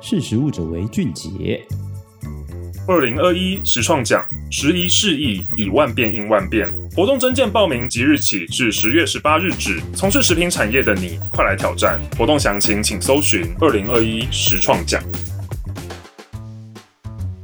识时务者为俊杰。二零二一实创奖，时移世易，以万变应万变。活动征件报名即日起至十月十八日止。从事食品产业的你，快来挑战！活动详情请搜寻二零二一实创奖。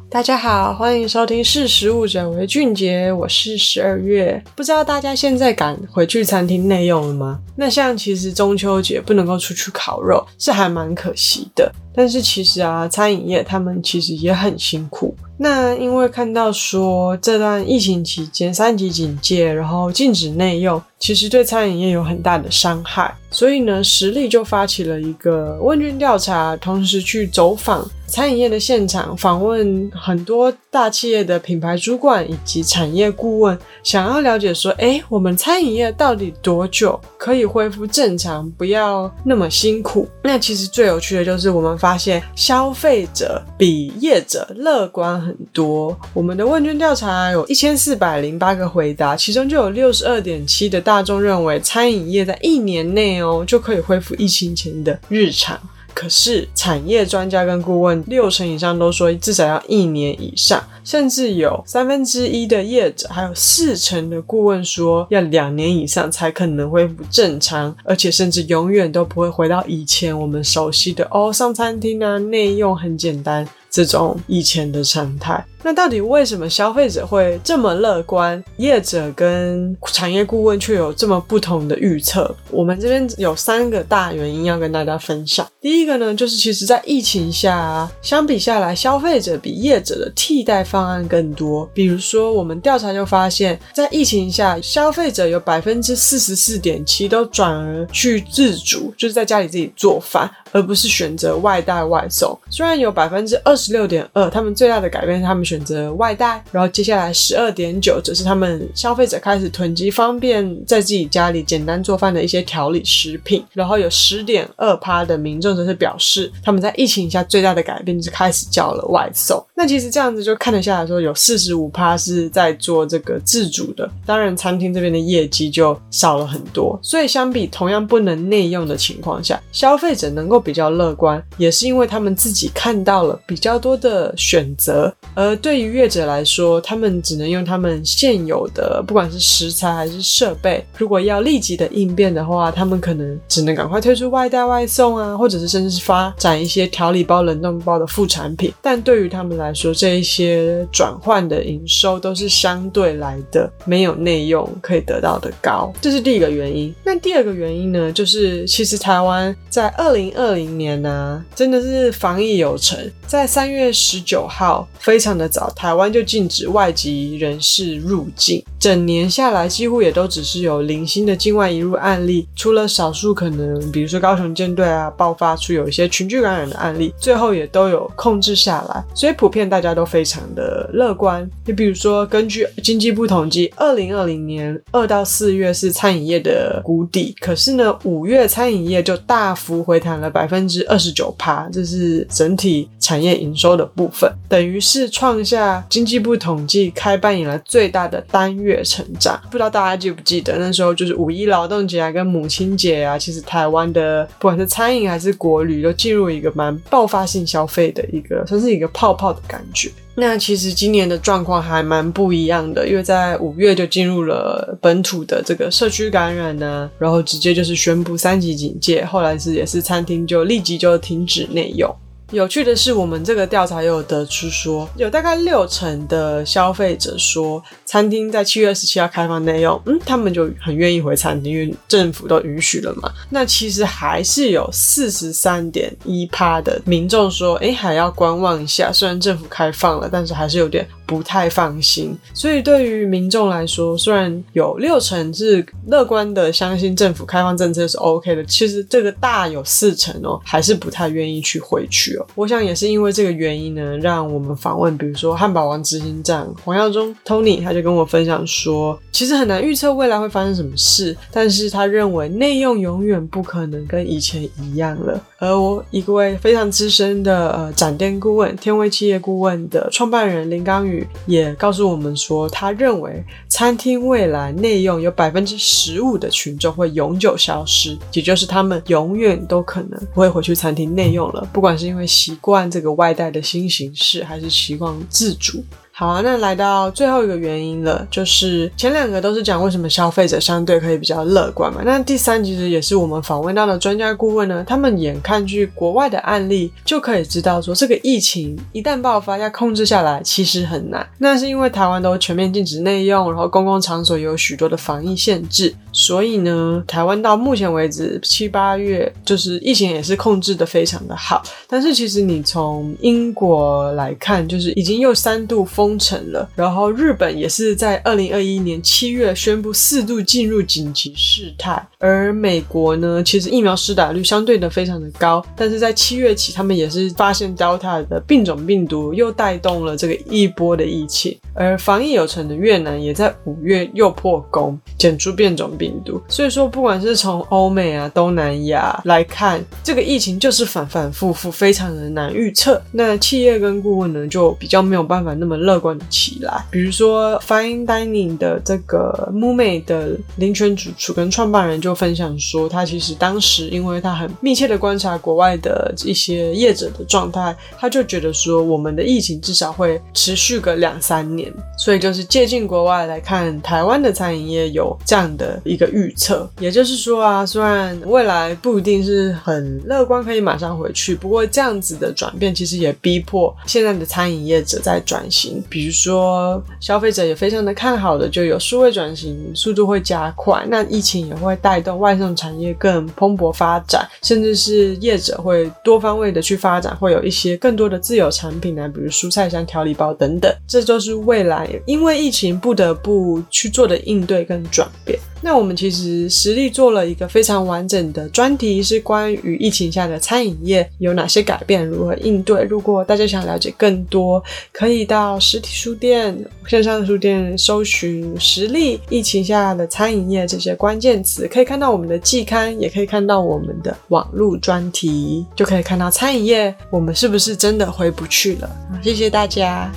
大家好，欢迎收听《识时务者为俊杰》，我是十二月。不知道大家现在敢回去餐厅内用了吗？那像其实中秋节不能够出去烤肉，是还蛮可惜的。但是其实啊，餐饮业他们其实也很辛苦。那因为看到说这段疫情期间三级警戒，然后禁止内用，其实对餐饮业有很大的伤害。所以呢，实力就发起了一个问卷调查，同时去走访餐饮业的现场，访问很多大企业的品牌主管以及产业顾问，想要了解说，诶，我们餐饮业到底多久可以恢复正常，不要那么辛苦？那其实最有趣的就是我们发现，消费者比业者乐观很多。我们的问卷调查有一千四百零八个回答，其中就有六十二点七的大众认为，餐饮业在一年内哦就可以恢复疫情前的日常。可是产业专家跟顾问六成以上都说至少要一年以上，甚至有三分之一的业者，还有四成的顾问说要两年以上才可能恢复正常，而且甚至永远都不会回到以前我们熟悉的哦，上餐厅啊，内用很简单这种以前的常态。那到底为什么消费者会这么乐观，业者跟产业顾问却有这么不同的预测？我们这边有三个大原因要跟大家分享。第一个呢，就是其实在疫情下啊，相比下来，消费者比业者的替代方案更多。比如说，我们调查就发现，在疫情下，消费者有百分之四十四点七都转而去自主，就是在家里自己做饭，而不是选择外带外送。虽然有百分之二十十六点二，他们最大的改变是他们选。择外带，然后接下来十二点九则是他们消费者开始囤积方便在自己家里简单做饭的一些调理食品，然后有十点二趴的民众则是表示他们在疫情下最大的改变就是开始叫了外送。那其实这样子就看得下来说，有四十五趴是在做这个自主的，当然餐厅这边的业绩就少了很多。所以相比同样不能内用的情况下，消费者能够比较乐观，也是因为他们自己看到了比较较多的选择，而。对于业者来说，他们只能用他们现有的，不管是食材还是设备。如果要立即的应变的话，他们可能只能赶快推出外带外送啊，或者是甚至是发展一些调理包、冷冻包的副产品。但对于他们来说，这一些转换的营收都是相对来的没有内用可以得到的高。这是第一个原因。那第二个原因呢，就是其实台湾在二零二零年呢、真的是防疫有成，在三三月十九号，非常的。早台湾就禁止外籍人士入境，整年下来几乎也都只是有零星的境外移入案例，除了少数可能，比如说高雄舰队啊爆发出有一些群聚感染的案例，最后也都有控制下来，所以普遍大家都非常的乐观。就比如说，根据经济部统计，二零二零年二到四月是餐饮业的谷底，可是呢，五月餐饮业就大幅回弹了百分之二十九趴，这是整体产业营收的部分，等于是创。下经济部统计开办以来最大的单月成长，不知道大家记不记得那时候就是五一劳动节啊，跟母亲节啊，其实台湾的不管是餐饮还是国旅都进入一个蛮爆发性消费的一个，算是一个泡泡的感觉。那其实今年的状况还蛮不一样的，因为在五月就进入了本土的这个社区感染呢，然后直接就是宣布三级警戒，后来是也是餐厅就立即就停止内用。有趣的是，我们这个调查又有得出说，有大概六成的消费者说，餐厅在七月二十七号开放内用，嗯，他们就很愿意回餐厅，因为政府都允许了嘛。那其实还是有四十三点一趴的民众说，哎，还要观望一下。虽然政府开放了，但是还是有点不太放心。所以对于民众来说，虽然有六成是乐观的，相信政府开放政策是 OK 的，其实这个大有四成哦，还是不太愿意去回去哦。我想也是因为这个原因呢，让我们访问，比如说汉堡王执行长黄耀忠 Tony，他就跟我分享说，其实很难预测未来会发生什么事，但是他认为内用永远不可能跟以前一样了。而我一位非常资深的呃展店顾问、天威企业顾问的创办人林刚宇也告诉我们说，他认为餐厅未来内用有百分之十五的群众会永久消失，也就是他们永远都可能不会回去餐厅内用了，不管是因为习惯这个外带的新形式，还是习惯自主。好啊，那来到最后一个原因了，就是前两个都是讲为什么消费者相对可以比较乐观嘛。那第三其实也是我们访问到的专家顾问呢，他们眼看去国外的案例，就可以知道说，这个疫情一旦爆发要控制下来其实很难。那是因为台湾都全面禁止内用，然后公共场所有许多的防疫限制，所以呢，台湾到目前为止七八月就是疫情也是控制的非常的好。但是其实你从英国来看，就是已经又三度封。封城了，然后日本也是在二零二一年七月宣布四度进入紧急事态，而美国呢，其实疫苗施打率相对的非常的高，但是在七月起，他们也是发现 Delta 的变种病毒又带动了这个一波的疫情，而防疫有成的越南也在五月又破功，检出变种病毒，所以说不管是从欧美啊、东南亚来看，这个疫情就是反反复复，非常的难预测。那企业跟顾问呢，就比较没有办法那么乐。乐观起来，比如说 Fine Dining 的这个 MUME 的林权主厨跟创办人就分享说，他其实当时因为他很密切的观察国外的一些业者的状态，他就觉得说，我们的疫情至少会持续个两三年，所以就是借鉴国外来看台湾的餐饮业有这样的一个预测，也就是说啊，虽然未来不一定是很乐观，可以马上回去，不过这样子的转变其实也逼迫现在的餐饮业者在转型。比如说，消费者也非常的看好的，就有数位转型速度会加快，那疫情也会带动外送产业更蓬勃发展，甚至是业者会多方位的去发展，会有一些更多的自有产品呢，比如蔬菜箱、调理包等等，这就是未来因为疫情不得不去做的应对跟转变。那我们其实实力做了一个非常完整的专题，是关于疫情下的餐饮业有哪些改变，如何应对。如果大家想了解更多，可以到实体书店、线上书店搜寻“实力疫情下的餐饮业”这些关键词，可以看到我们的季刊，也可以看到我们的网络专题，就可以看到餐饮业我们是不是真的回不去了。谢谢大家。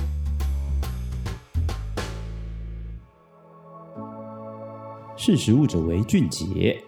识时务者为俊杰。